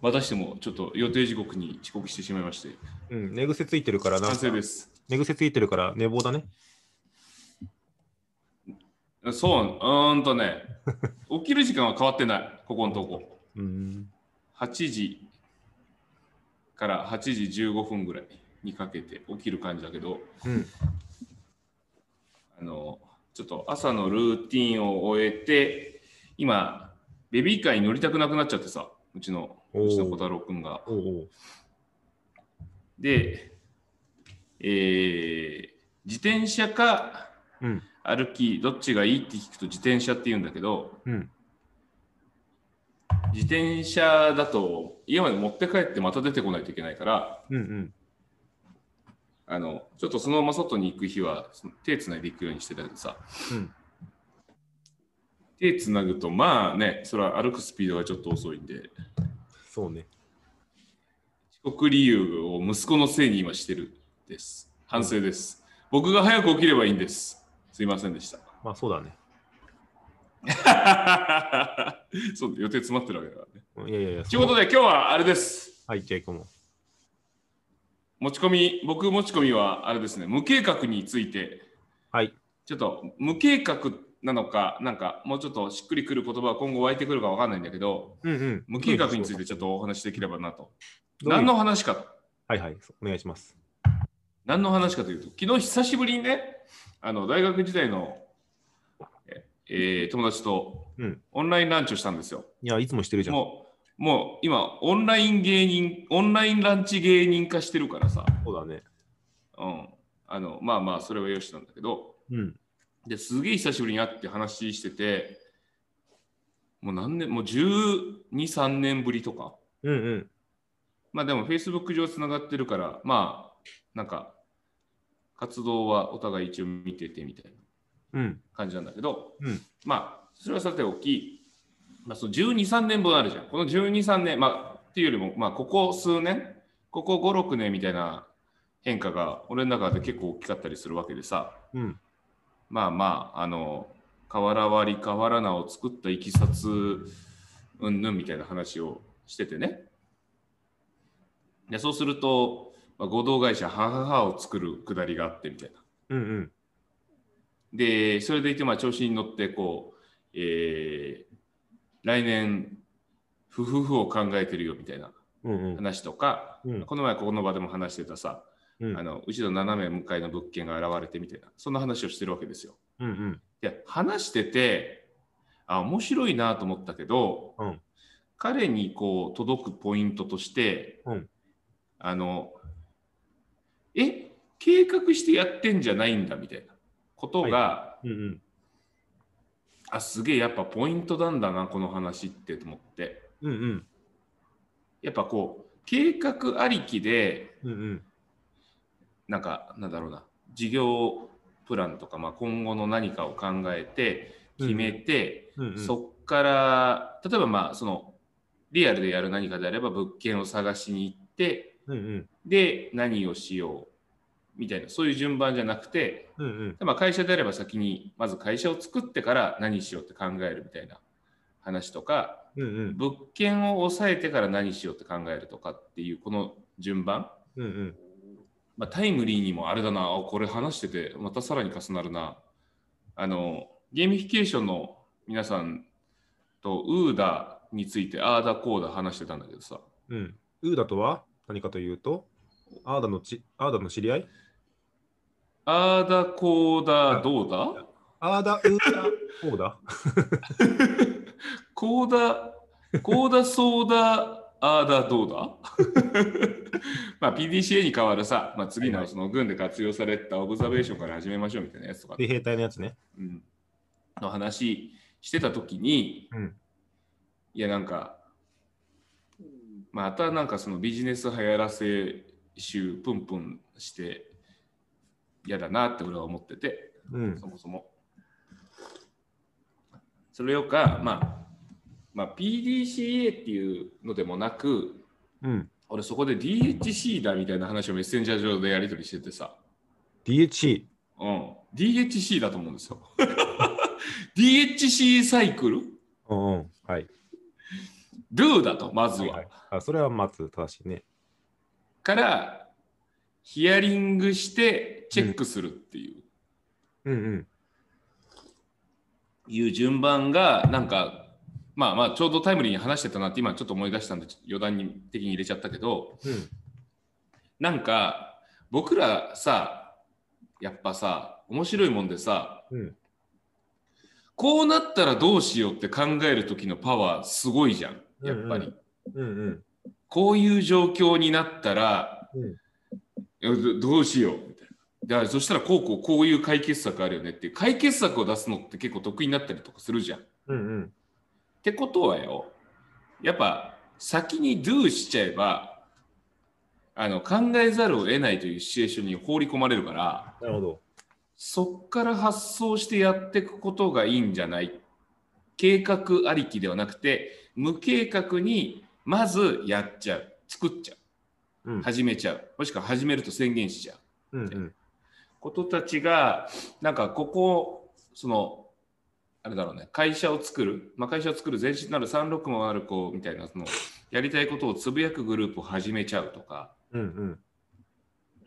またしてもちょっと予定時刻に遅刻してしまいまして、うん、寝癖ついてるからなん反か省です。寝癖ついてるから寝坊だね。そう、うーんとね、起きる時間は変わってない、ここのとこ。うん。8時から8時15分ぐらいにかけて起きる感じだけど、うん。あのちょっと朝のルーティンを終えて、今、ベビーカーに乗りたくなくなっちゃってさ、うちのおーうちの小太郎くんが。で、えー自転車かうん。歩き、どっちがいいって聞くと自転車って言うんだけど、うん。自転車だと家まで持って帰ってまた出てこないといけないから、うんうん。あのちょっとそのまま外に行く日は手つないで行くようにしてたけどさ、うん手つなぐとまあねそれは歩くスピードがちょっと遅いんでそうね。遅刻理由を息子のせいに今してるです反省です、僕が早く起きればいいんですすいませんでしたまあそうだね。そう予定詰まってるわけだからねうんいやいやいや。ということで今日はあれですはい、じゃあ行こうも。持ち込み僕持ち込みはあれですね無計画についてはい。ちょっと無計画なのか、なんかもうちょっとしっくりくる言葉は今後湧いてくるかわかんないんだけど、うんうん。無計画についてちょっとお話しできればなと。何の話かと。はいはい。お願いします。何の話かというと、昨日久しぶりにね、あの大学時代の、ええー友達とうんオンラインランチをしたんですよ。いや、いつもしてるじゃん。もう、もう今、オンライン芸人、オンラインランチ芸人化してるからさ、そうだね。うん。あの、まあまあ、それはよしなんだけど、うん。ですげえ久しぶりに会って話してて、もう何年、もう12、3年ぶりとか。うんうん。まあでも Facebook 上つながってるから、まあ、なんか、活動はお互い一応見ててみたいなうん。感じなんだけど、うんまあ、それはさておき、まあ、その12、3年分あるじゃん。この12、3年、まあ、っていうよりも、まあ、ここ数年、ここ5、6年みたいな変化が俺の中で結構大きかったりするわけでさ、うん。まあまあ、あの、瓦割り、瓦名を作ったいきさつ、うんぬんみたいな話をしててね。でそうすると、まあ、合同会社、母母を作るくだりがあってみたいな。うんうん。で、それでいて、まあ、調子に乗って、こう、えー来年、夫婦を考えてるよみたいなうんうん。話とか、うんこの前、ここの場でも話してたさ、うんあのうちの斜め向かいの物件が現れてみたいな、そんな話をしてるわけですよ。うんうん。いや話しててあ面白いなと思ったけど、うん彼にこう届くポイントとして、うんあのえ計画してやってんじゃないんだみたいなことが、うんうん。あすげえやっぱポイントなんだなこの話ってと思ってうんうん。やっぱこう計画ありきでうんうん。なんかなんだろうな事業プランとか、まあ、今後の何かを考えて決めて、うんうん。そっから例えばまあそのリアルでやる何かであれば物件を探しに行ってうんうん。で何をしようみたいなそういう順番じゃなくて、うんうん。まあ、会社であれば先にまず会社を作ってから何しようって考えるみたいな話とかうんうん。物件を抑えてから何しようって考えるとかっていうこの順番、うんうん。まあ、タイムリーにもあれだな。あこれ話しててまたさらに重なるな。あのゲーミフィケーションの皆さんと OODA についてああだこうだ話してたんだけどさ。うん。ウーダとは？何かというと、アーダのち、アーダの知り合い？ああだこうだどうだ？アーダ、ウーダ、こうだ？こうだこうだそうだああだどうだ？まあ PDCA に代わるさ、まあ、次のその軍で活用されたオブザベーションから始めましょうみたいなやつとか、で、兵隊のやつね。うん、の話してた時に、うんいやなんかまたなんかそのビジネス流行らせ一周プンプンして嫌だなって俺は思ってて、うんそ。もそも。それよか、まあ、まあ、PDCA っていうのでもなく、うん。俺そこで DHC だみたいな話をメッセンジャー上でやり取りしててさ、DHC。うん、DHC だと思うんですよ。DHC サイクル？うんうん。はい。Do だと、まずは。はいはいあそれはまず正しいね。から、ヒアリングしてチェックするっていう,、うんうん。いう順番が、なんか、まあまあ、ちょうどタイムリーに話してたなって今ちょっと思い出したんで、余談に的に入れちゃったけど、うん。なんか、僕らさ、やっぱさ、面白いもんでさ、うん。こうなったらどうしようって考える時のパワーすごいじゃん、やっぱり。うんうん。こういう状況になったら、うんどどうしようみたいな。だそしたらこうこうこういう解決策あるよねっていう解決策を出すのって結構得意になったりとかするじゃん。っうんうん。てことはよ、やっぱ先に do しちゃえばあの考えざるを得ないというシチュエーションに放り込まれるから、なるほど。そっから発想してやっていくことがいいんじゃない？計画ありきではなくて無計画にまずやっちゃう作っちゃううん。始めちゃうもしくは始めると宣言しちゃううんうん。ことたちがなんかここそのあれだろうね会社を作る、まあ、会社を作る前身なる36もある子みたいなそのやりたいことをつぶやくグループを始めちゃうとかうんうん。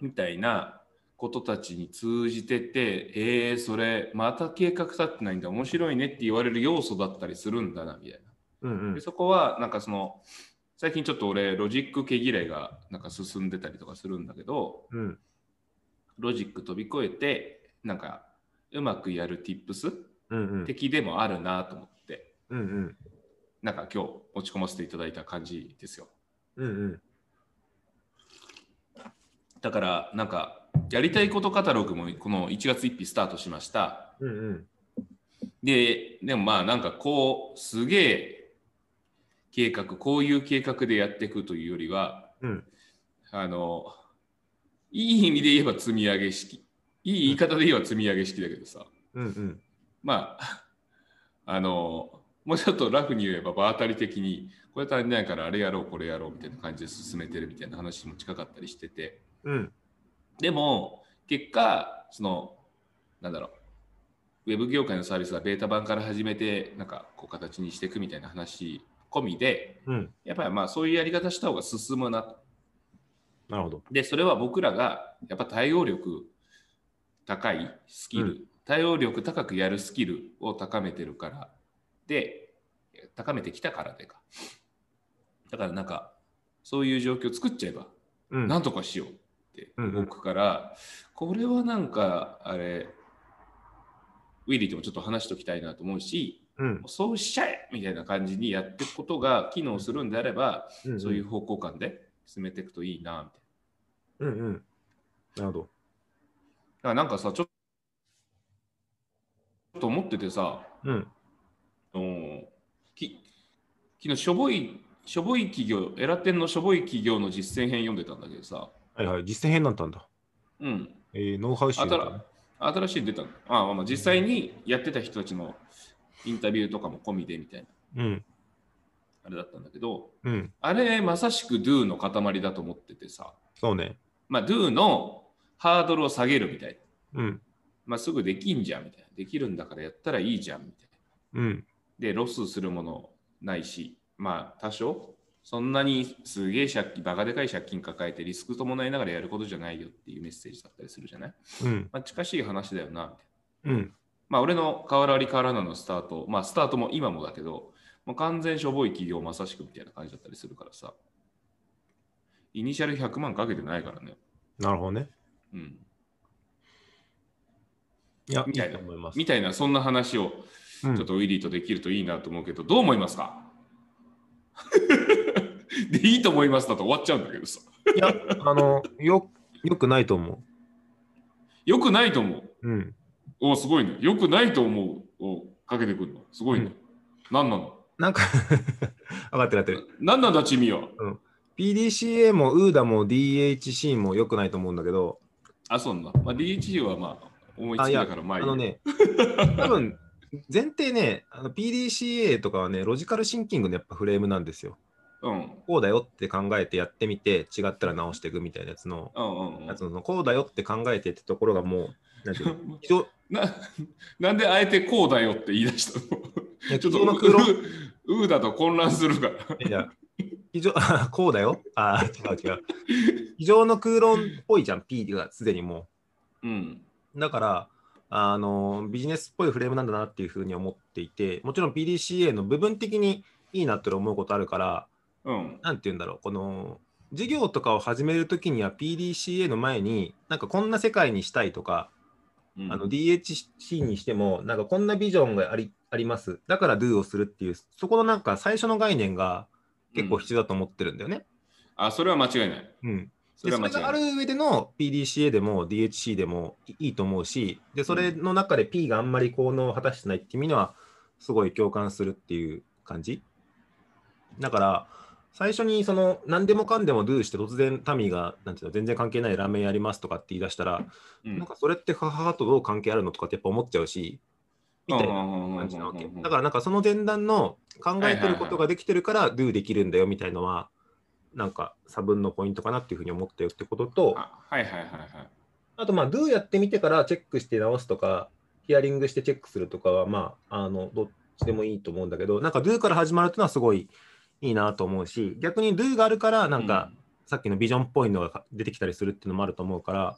みたいなことたちに通じてて、えー、それまた計画立ってないんだ、面白いねって言われる要素だったりするんだな、みたいうんうな。でん。そこは、なんかその、最近ちょっと俺、ロジック毛嫌いがなんか進んでたりとかするんだけど、うんロジック飛び越えて、なんか、うまくやる tips。的でもあるなと思って、うんうん。なんか今日持ち込ませていただいた感じですよ。うんうん。だから、なんか、やりたいことカタログもこの1月1日スタートしました。うんうん。で、でもまあなんかこう、すげえ計画、こういう計画でやっていくというよりは、うんあの、いい意味で言えば積み上げ式。いい言い方で言えば積み上げ式だけどさ、うんうん。まあ、あの、もうちょっとラフに言えば場当たり的に、これ足りないからあれやろう、これやろうみたいな感じで進めてるみたいな話も近かったりしてて、うん。でも、結果、その、なんだろう、ウェブ業界のサービスはベータ版から始めて、なんか、こう、形にしていくみたいな話込みで、うん。やっぱりまあ、そういうやり方した方が進むなと。なるほど。で、それは僕らが、やっぱ対応力高いスキル、う対応力高くやるスキルを高めてるから、で、高めてきたからでか。だからなんか、そういう状況を作っちゃえば、うん。なんとかしようってうんうん動くから、これはなんかあれウィリーともちょっと話しておきたいなと思うしうん。そうしちゃえみたいな感じにやっていくことが機能するんであれば、うん。そういう方向感で進めていくといいなみたいうんうん。なるほど。な。だからなんかさちょっと思っててさうん。うんき昨日しょぼいしょぼい企業エラテンのしょぼい企業の実践編読んでたんだけどさはいはい。実践編になったんだ。うんえー、ノウハウ集新しいの出たの？ああ、まあ、実際にやってた人たちのインタビューとかも込みでみたいなうん。あれだったんだけどうん。あれまさしく Do の塊だと思っててさ、そうね。まあ、Do のハードルを下げるみたいな、うん。まあ、すぐできんじゃんみたいなできるんだからやったらいいじゃんみたいなうん。でロスするものないしまあ多少そんなにすげえ借金バカでかい借金抱えてリスク伴いながらやることじゃないよっていうメッセージだったりするじゃない、うん。まあ、近しい話だよなみたいなうん。まあ、俺の変わらり変わらなのスタート、まあ、スタートも今もだけど、もう完全しょぼい企業まさしくみたいな感じだったりするからさ、イニシャル100万かけてないからね。なるほどね。うん。いや、みたいなと思います。みたいな、そんな話をうんちょっとウィリーとできるといいなと思うけど、どう思いますか？で、いいと思いますだと終わっちゃうんだけどさ。いや、あの、よ、よくないと思よくないと思う。う。うん。おすごいね。よくないと思うをかけてくるの。すごいね。うん何なの？なんか、上がってる上がってる。何なんだ、チミは。PDCA も UDA も DHC も良くないと思うんだけど、あ、そうなんだ。まあ、DHC はまあ、思いつきだから、まあのね、多分前提ね、あの PDCA とかはね、ロジカルシンキングのやっぱフレームなんですよ。うん。こうだよって考えてやってみて、違ったら直していくみたいなやつの、うんうんうんやつのこうだよって考えてってところがもう、なんていうの、ななんであえてこうだよって言い出したの？ちょっとの空論ううだと混乱するから。いや、非常、あ こうだよ？あー違う違う。非常の空論っぽいじゃん、P がすでにもうん。う。だから、あの、ビジネスっぽいフレームなんだなっていうふうに思っていて、もちろん PDCA の部分的にいいなって思うことあるから、うん。なんて言うんだろう、この、事業とかを始めるときには PDCA の前に、なんかこんな世界にしたいとか、うん DHC にしても、なんかこんなビジョンがありあります。だから Do をするっていう、そこのなんか最初の概念が結構必要だと思ってるんだよね。あ、それは間違いない。うん。そでそれがあ。る上での PDCA でも DHC でもいいと思うし、でそれの中で P があんまり効能を果たしてないっていう意味では、すごい共感するっていう感じ。だから、最初にその何でもかんでも Do して突然タミーがなんていうの全然関係ないラーメンやりますとかって言い出したら、うんなんかそれって母とどう関係あるのとかってやっぱ思っちゃうし、みたいな感感じなわけ。だからなんかその前段の考えてることができてるから Do できるんだよみたいのは、なんか差分のポイントかなっていうふうに思ったよってことと、あはいはいはいはい。あとまあ Do やってみてからチェックして直すとか、ヒアリングしてチェックするとかは、まあ、あの、どっちでもいいと思うんだけど、なんか Do から始まるっていうのはすごいいいなと思うし、逆に Do があるから、なんか、さっきのビジョンっぽいのが出てきたりするっていうのもあると思うから、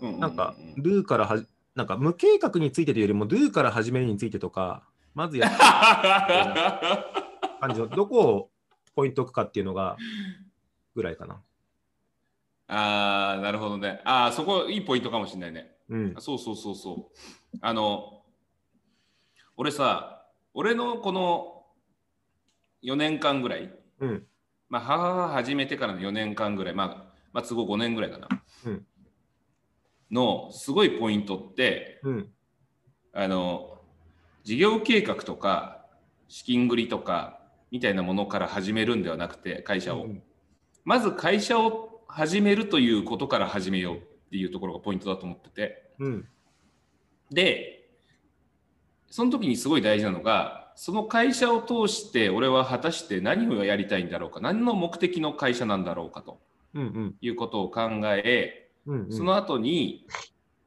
うううなんか、Do からはじ、なんか無計画についてというよりも Do から始めるについてとか、まずやって 感じの、どこをポイント置くかっていうのが、ぐらいかな。ああ、なるほどね。ああ、そこいいポイントかもしれないね。うん。そうそうそうそう。あの、俺さ、俺のこの4年間ぐらい、うん。まあ、母が始めてからの4年間ぐらい、まあ、まあ、都合5年ぐらいかな。うんのすごいポイントって、うん。あの、事業計画とか、資金繰りとか、みたいなものから始めるんではなくて、会社を。うんまず会社を始めるということから始めようっていうところがポイントだと思ってて。うん。で、その時にすごい大事なのが、その会社を通して俺は果たして何をやりたいんだろうか、何の目的の会社なんだろうかとうん。うん。いうことを考え、うん。その後に、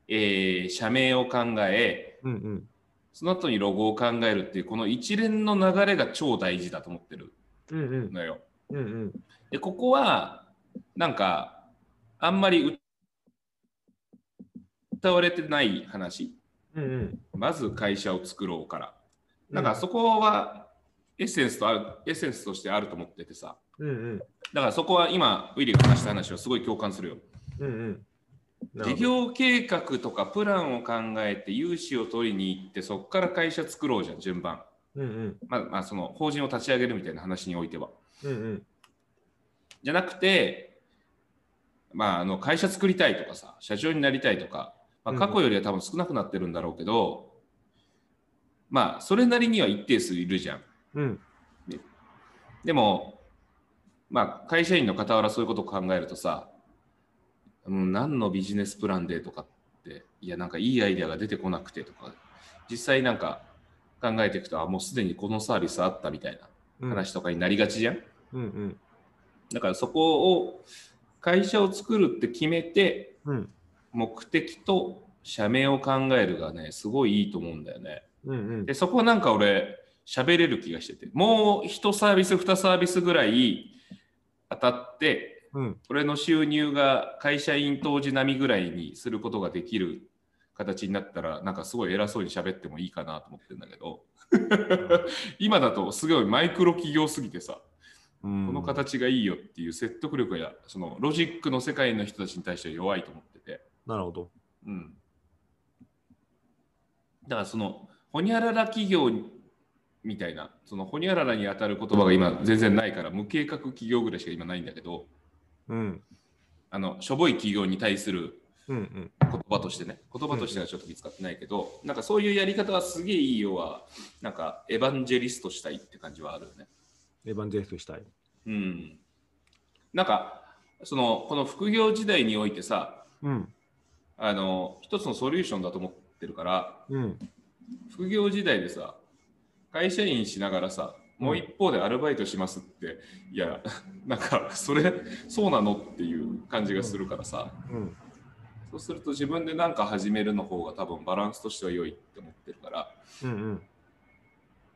えー社名を考え、うん。うん。その後にロゴを考えるっていう、この一連の流れが超大事だと思ってるうん。うん。のよ。うん。うん。で、ここは、なんか、あんまり歌われてない話。うん。うん。まず会社を作ろうから。なんかそこはエッセンスとある、エッセンスとしてあると思っててさ。うん。うん。だからそこは今、ウィリーが話した話はすごい共感するよ。うん。うん。事業計画とかプランを考えて融資を取りに行って、そこから会社作ろうじゃん、順番。うん。うん。まあ、まあ、その法人を立ち上げるみたいな話においては。うん。うん。じゃなくて、まあ、あの会社作りたいとかさ、社長になりたいとか、まあ、過去よりは多分少なくなってるんだろうけど、まあ、それなりには一定数いるじゃん。うん。でも、まあ、会社員の傍らそういうことを考えるとさ、うん、何のビジネスプランでとかって、いや、なんかいいアイデアが出てこなくてとか、実際なんか考えていくと、あ、もうすでにこのサービスあったみたいな話とかになりがちじゃん？うん。うん。だからそこを会社を作るって決めてうん。目的と社名を考えるがねすごいいいと思うんだよね。うん。うん。でそこはなんか俺喋れる気がしててもう1サービス2サービスぐらい当たってうん。俺の収入が会社員当時並みぐらいにすることができる形になったらなんかすごい偉そうに喋ってもいいかなと思ってるんだけど。今だとすごいマイクロ企業すぎてさここの形がいいよっていう説得力やそのロジックの世界の人たちに対しては弱いと思ってて、なるほど。うん、だからそのホニャララ企業みたいなそのホニャララに当たる言葉が今全然ないから無計画企業ぐらいしか今ないんだけどうん。あのしょぼい企業に対する。言葉としてね言葉としてはちょっと見つかってないけど、なんかそういうやり方はすげえいいよはなんかエヴァンジェリストしたいって感じはあるよね。エヴァンジェリストしたい。うん。なんかそのこの副業時代においてさうん。あの一つのソリューションだと思ってるからうん。副業時代でさ会社員しながらさもう一方でアルバイトしますって、いやなんかそれそうなのっていう感じがするからさ、うん。そうすると自分で何か始めるの方が多分バランスとしては良いって思ってるからうん。うん。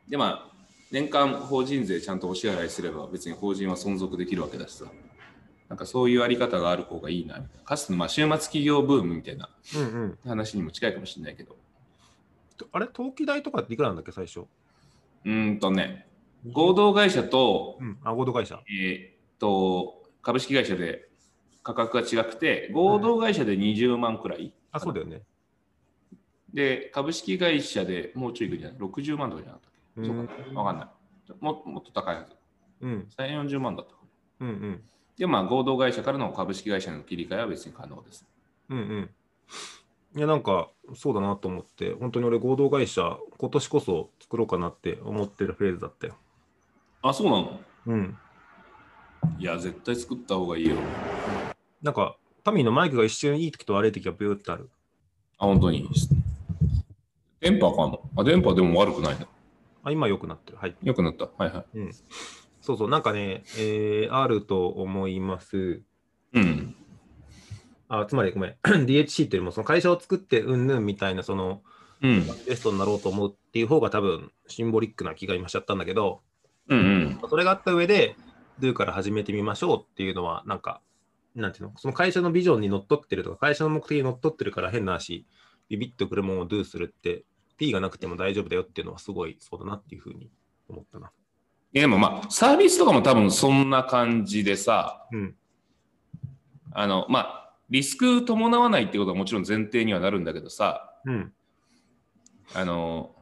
でまあ年間法人税ちゃんとお支払いすれば別に法人は存続できるわけだしさなんかそういうあり方がある方がいいなかつてのまあ週末企業ブームみたいなうん。うん。話にも近いかもしれないけどあれ？登記代とかっていくらなんだっけ、最初？うーんとね合同会社とうん。あ、合同会社。えーっと株式会社で価格が違くて合同会社で20万くらい、あ、そうだよね。で株式会社でもうちょいいくんじゃない？60万とかじゃなかったっけ、そうかなわかんないももっと高いはずうん。3 40万だったうん。うん。でまあ合同会社からの株式会社の切り替えは別に可能ですうん。うん。いや、なんか、そうだなと思って、本当に俺、合同会社、今年こそ作ろうかなって思ってるフェーズだったよ。あそうなの？うん。いや絶対作った方がいいよなんか、タミーのマイクが一瞬いい時と悪い時がビューってある。あ本当に？電波あかんのあ電波でも悪くないなあ、今良くなってる。はい。よくなった？はいはいそうそう、なんかね、えー、あると思います。うんあ、つまりごめん。DHC っていうよりも、その会社を作ってうんぬんみたいな、その、うんベストになろうと思うっていう方が多分、シンボリックな気が今しちゃったんだけど、うんうんそれがあった上で、Do から始めてみましょうっていうのは、なんか、なんていうの、その会社のビジョンにのっとってるとか、会社の目的にのっとってるから変な話、ビビッとくるものを Do するって、P がなくても大丈夫だよっていうのはすごいそうだなっていうふうに思ったな。でもまあサービスとかも多分そんな感じでさうん。あのまあリスク伴わないってことはもちろん前提にはなるんだけどさうん。あの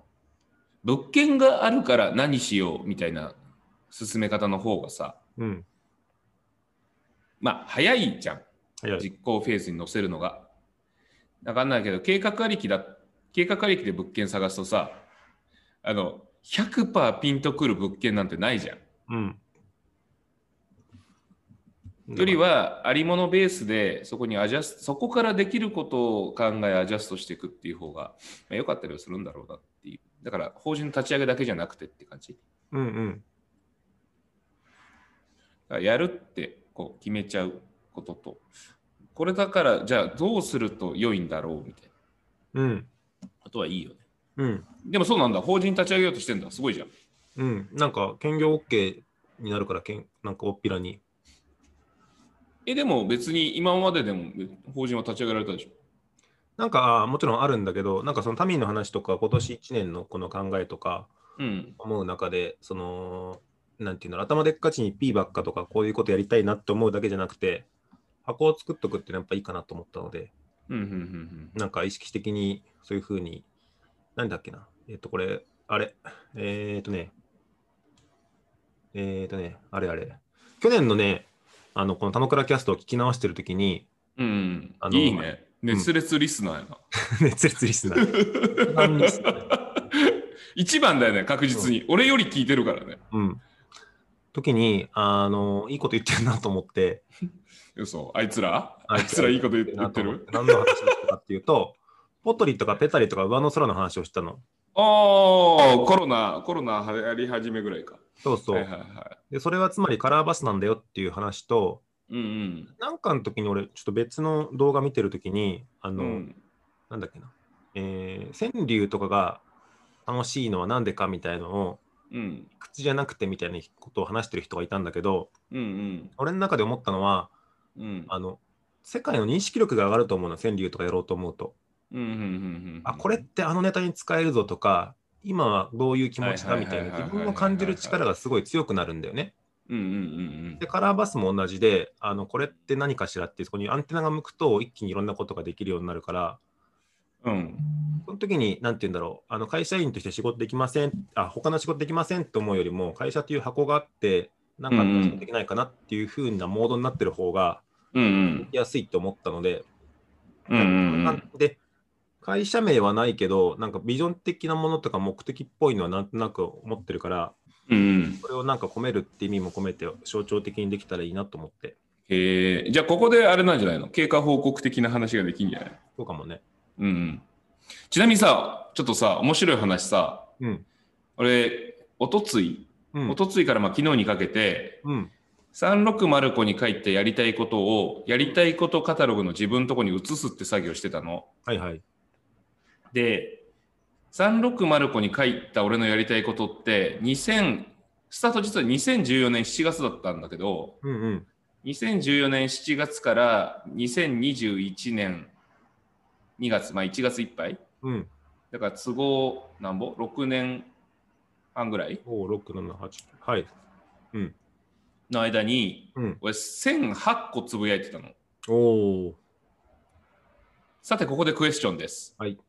物件があるから何しようみたいな進め方の方がさうん。まあ早いじゃん。実行フェーズに乗せるのが。わかんないけど計画ありきだ計画ありきで物件探すとさあの100%ピンとくる物件なんてないじゃん。うん。よりはありものベースでそこにアジャスそこからできることを考えアジャストしていくっていう方が、まあ、良かったりはするんだろうなっていうだから法人の立ち上げだけじゃなくてって感じだうんうん。からやるってこう決めちゃうこととこれだからじゃあどうすると良いんだろうみたいなうん。ことはいいよねうん。でもそうなんだ法人立ち上げようとしてんだすごいじゃんうん。なんか、兼業 OK になるから、けんなんか、おっぴらに。えでも別に今まででも法人は立ち上げられたでしょなんか、あもちろんあるんだけど、なんかそのタミーの話とか、今年1年のこの考えとか、うん。思う中で、その、なんていうの、頭でっかちに P ばっかとか、こういうことやりたいなって思うだけじゃなくて、箱を作っとくっていうのはやっぱいいかなと思ったので、うんうんうんなんか意識的にそういうふうに、なんだっけな、えっ、と、これ、あれ、えっ、とね、えっ、とね、あれあれ、去年のね、あの、この田野倉キャストを聞き直してるときに、うんうん。あのいいね熱烈リスナーやな、熱烈リスナー。一番リスナー一番だよね、確実に。俺より聞いてるからね。うん。時に、あの、いいこと言ってるなと思って、嘘、あいつら？ああいつらいいこと言ってる？何の話だったかっていうと、ポトリとかペタリとか上の空の話をしたの。ああ、コロナ、コロナやり始めぐらいか。そうそう。はいはいはで、それはつまりカラーバスなんだよっていう話と、い。うんなんかの時に俺、ちょっと別の動画見てる時に、あうん。の、うんなんだっけな、えー川柳とかが楽しいのは何でかみたいのを、うん口じゃなくてみたいなことを話してる人がいたんだけど、うん俺の中で思ったのは、うんあの、世界の認識力が上がると思うの、川柳とかやろうと思うと。うんうんうんあ、これってあのネタに使えるぞとか、今はどういう気持ちだみたいな自分の感じる力がすごい強くなるんだよね。うんうんうんで、カラーバスも同じで、あのこれって何かしらって、そこにアンテナが向くと一気にいろんなことができるようになるから、うん。うんその時に、なんて言うんだろう、あの会社員として仕事できません、あ、他の仕事できませんと思うよりも、会社という箱があって、なんか仕事できないかなっていう風なモードになってる方が、うんうん。やすいと思ったので、うんうん。なんで、会社名はないけど、なんかビジョン的なものとか目的っぽいのはなんとなく思ってるから、うんこれをなんか込めるって意味も込めて象徴的にできたらいいなと思って。へえ、じゃあここであれなんじゃないの？経過報告的な話ができんじゃない？そうかもね。うんうん。ちなみにさ、ちょっとさ、面白い話さ、うん。俺、おとつい、うんお。とついからまあ昨日にかけて、うん。360に書いてやりたいことを、やりたいことカタログの自分のとこに移すって作業してたの。はいはい。で、360に書いた俺のやりたいことって、2000、スタート実は2014年7月だったんだけど、うんうん。2014年7月から2021年2月、まあ1月いっぱい。うん。だから都合なんぼ ?6 年半ぐらい？お6、7、8。はい。の間に、うん。俺1008個つぶやいてたの。おお。さて、ここでクエスチョンです。はい。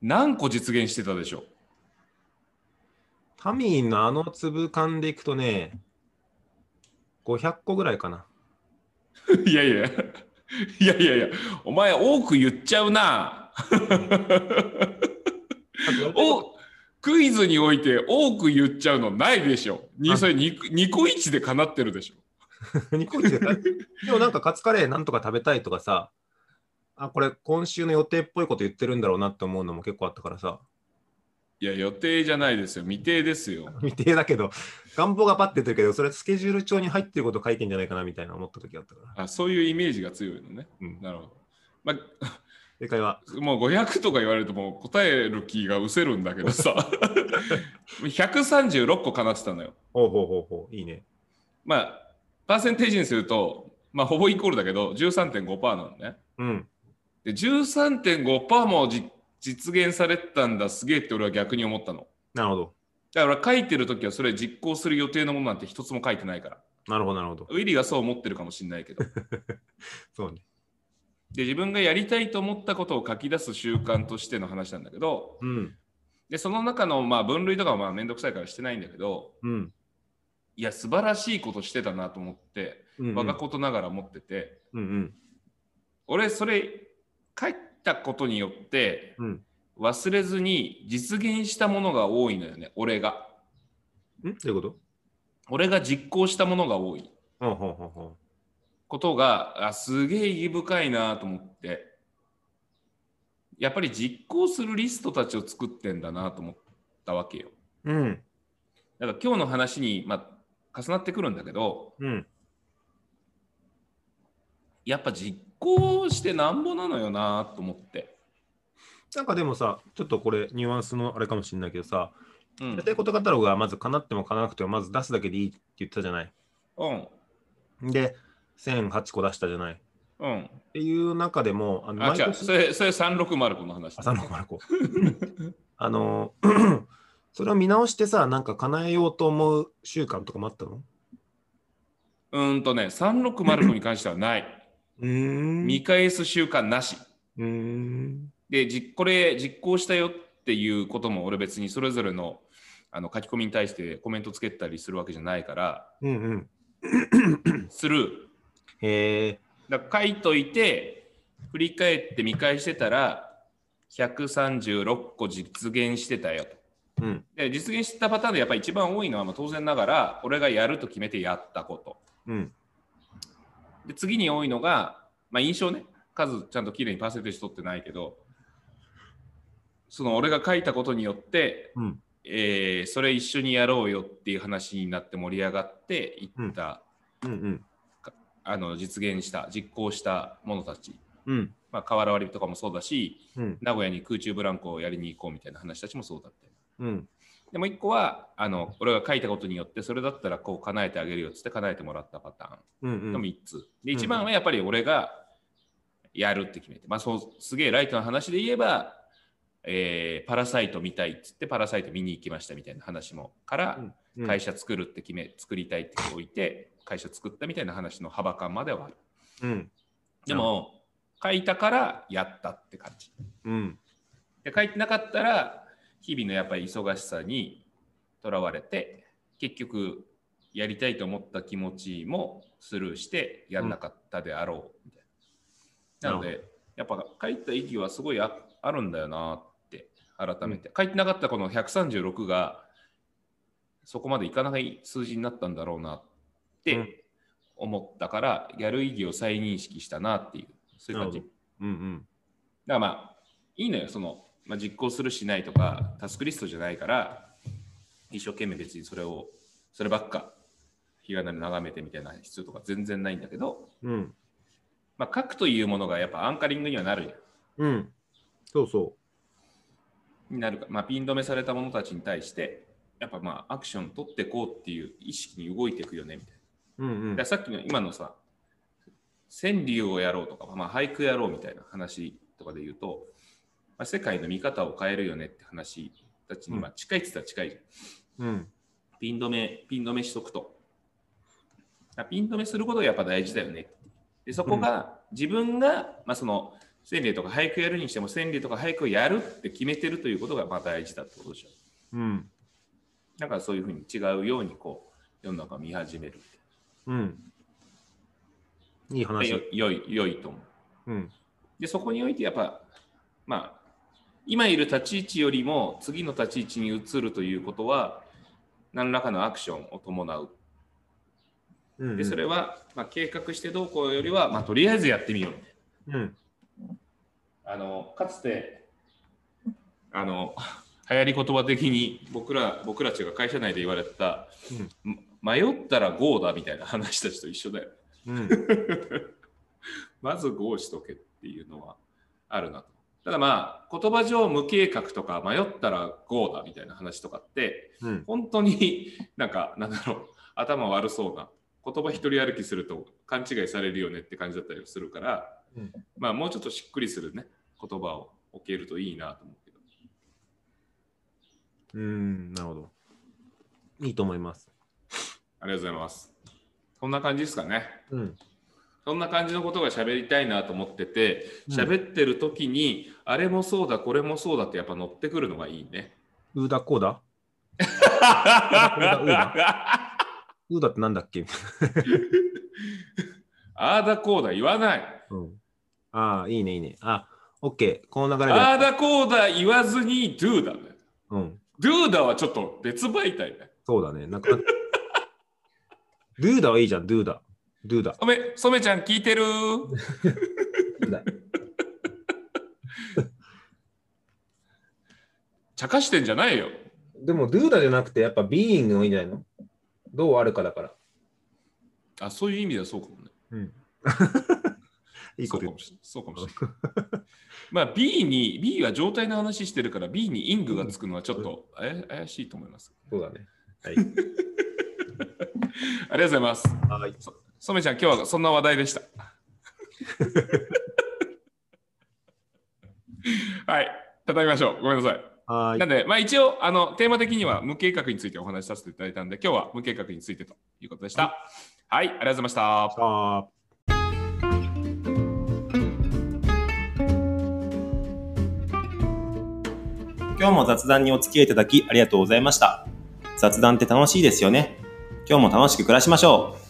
何個実現してたでしょタミーのあの粒感でいくとね、500個ぐらいかな。う いやいや、いやいやいや、お前多く言っちゃうな。おクイズにおいて多く言っちゃうのないでしょ。にそれ 2, 2個1でかなってるでしょ。ニコイチでかでもなんかカツカレーなんとか食べたいとかさ、あ、これ今週の予定っぽいこと言ってるんだろうなって思うのも結構あったからさ、いや、予定じゃないですよ。未定ですよ。未定だけど、願望がパッて言ってるけど、それスケジュール帳に入ってること書いてんじゃないかなみたいな思った時あったから。あそういうイメージが強いのね。うん、なるほど。ま 正解は、あ、もう500とか言われるともう答える気が失せるんだけどさ。136個かなってたのよ。ほうほうほうほう、いいね。まあ、パーセンテージにすると、まあ、ほぼイコールだけど、13.5%なのね。うん。で、13.5%もじ実現されてたんだ、すげえって俺は逆に思ったの。なるほど。だから書いてるときはそれ実行する予定のものなんて一つも書いてないから。なるほど、なるほど。ウィリーがそう思ってるかもしれないけど。そうね。で、自分がやりたいと思ったことを書き出す習慣としての話なんだけど、うん。で、その中のまあ分類とかはまあめんどくさいからしてないんだけど、うん。いや、素晴らしいことしてたなと思って、うん、うん。我がことながら思ってて、うんうん。俺、それ書いたことによって、うん。忘れずに実現したものが多いのよね、俺が。ん？どういうこと？俺が実行したものが多いほうほうほうほことが、あすげえ意義深いなと思って、やっぱり実行するリストたちを作ってんだなと思ったわけよ。う。うん。だから今日の話に、まあ、重なってくるんだけど、うん。やっぱ実行してなんぼなのよなと思って。なんかでもさ、ちょっとこれニュアンスのあれかもしれないけどさ、うんやりたいことカタログがまず叶っても叶わなくてもまず出すだけでいいって言ったじゃない？うん。で、1008個出したじゃない？っうん。ていう中でも、あのあ、違う、年それ、それ360個の話。朝の丸子。あの、それを見直してさ、なんか叶えようと思う習慣とかもあったの？うーんとね、360に関してはない。見返す習慣なし。で、じこれ実行したよっていうことも俺別にそれぞれのあの書き込みに対してコメントつけたりするわけじゃないから、うんうん。する。へえ。だ書いといて、振り返って見返してたら、136個実現してたよと。うん。で実現したパターンでやっぱり一番多いのはまあ当然ながら俺がやると決めてやったことうん。で次に多いのが、まあ、印象ね数ちゃんときれいにパーセンテージ取ってないけどその俺が書いたことによって、うん。えーそれ一緒にやろうよっていう話になって盛り上がっていった、うんうん。あの実現した実行した者たち、うん。まあ、瓦割りとかもそうだしうん。名古屋に空中ブランコをやりに行こうみたいな話たちもそうだったようん。でもう一個はあの俺が書いたことによってそれだったらこう叶えてあげるよっつって叶えてもらったパタうん。ーンのうん。3つ。で一番はやっぱり俺がやるって決めて、まあそうすげえライトな話で言えば、えーパラサイト見たいっつってパラサイト見に行きましたみたいな話もからうん会社作るって決め作りたいっておいて会社作ったみたいな話の幅感まではある。うん。でも書いたからやったって感じ。うん。で書いてなかったら日々のやっぱり忙しさにとらわれて結局やりたいと思った気持ちもスルーしてやんなかったであろうみたいな。なのなでやっぱ書いた意義はすごいああるんだよなって改めて、書いてなかったこの136がそこまでいかない数字になったんだろうなってうん思ったから、やる意義を再認識したなっていう、そういう感じ。うんうん。らまあ、いいのよ、その、まあ、実行するしないとか、タスクリストじゃないから、一生懸命別にそれを、そればっか、日がなる眺めてみたいな必要とか全然ないんだけど、うん。まあ、書くというものがやっぱアンカリングにはなるようん。そうそになるか、まあ、ピン止めされた者たちに対して、やっぱまあアクション取ってこうっていう意識に動いていくよねみたいな。う。うんうん。さっきの今のさ、川柳をやろうとか、まあ、俳句やろうみたいな話とかで言うと、まあ、世界の見方を変えるよねって話たちにうんまあ近いって言ったら近いじゃん。うん。ピン止め、ピン止めしとくと。あピン止めすることがやっぱ大事だよね。でそこが自分が、まあ、その川柳とか俳句やるにしても川柳とか俳句をやるって決めてるということがまあ大事だってことでしょ。うん。だからそういうふうに違うようにこう世の中を見始める。うん。いいで話よ。良い良いと思う。うん。でそこにおいてやっぱまあ今いる立ち位置よりも次の立ち位置に移るということは何らかのアクションを伴う。うん。でそれは、まあ、計画してどうこうよりは、まあ、とりあえずやってみよう。うん。あのかつてあの流行り言葉的に僕ら僕らたちが会社内で言われた、ま迷ったら GO だみたいな話たちと一緒だよ。うん。まず GO しとけっていうのはあるなと。ただまあ言葉上無計画とか迷ったら GO だみたいな話とかってうん。本当になんかなんだろう頭悪そうな言葉一人歩きすると勘違いされるよねって感じだったりするから、うんまあもうちょっとしっくりするね言葉を置けるといいなと思うけど。うん。なるほど。いいと思います。ありがとうございます。こんな感じですかね。うん。そんな感じのことが喋りたいなと思ってて、うん喋ってる時に、あれもそうだ、これもそうだってやっぱ乗ってくるのがいいね。ウーダコーダ？ウーダウーダ？ってなんだっけ？ああだこうだ言わない。うん。ああ、いいね、いいね。あ、オッケー。この流れで。ああだこうだ言わずに do だね。うん。do だはちょっと別媒体ね。そうだね。なんか、ドゥーダはいいじゃん、ドゥーダ。ドゥーダ。染め、染めちゃん聞いてるドゥーダ茶化してんじゃないよ。でも、ドゥーダじゃなくて、やっぱビーイングのいいんじゃないの？どうあるかだから。あ、そういう意味ではそうかもね。うん。いいことそうかもしれない。そうかもしれない。まあ B に、B は状態の話してるから B にイングがつくのはちょっとあや怪しいと思います。そうだね。はい。ありがとうございます。はい。染めちゃん、今日はそんな話題でした。はい、叩きましょう。ごめんなさい。はいなんで、まあ、一応あの、テーマ的には無計画についてお話しさせていただいたんで、今日は無計画についてということでした。はい、ありがとうございました。あ今日も雑談にお付き合いいただきありがとうございました。雑談って楽しいですよね。今日も楽しく暮らしましょう。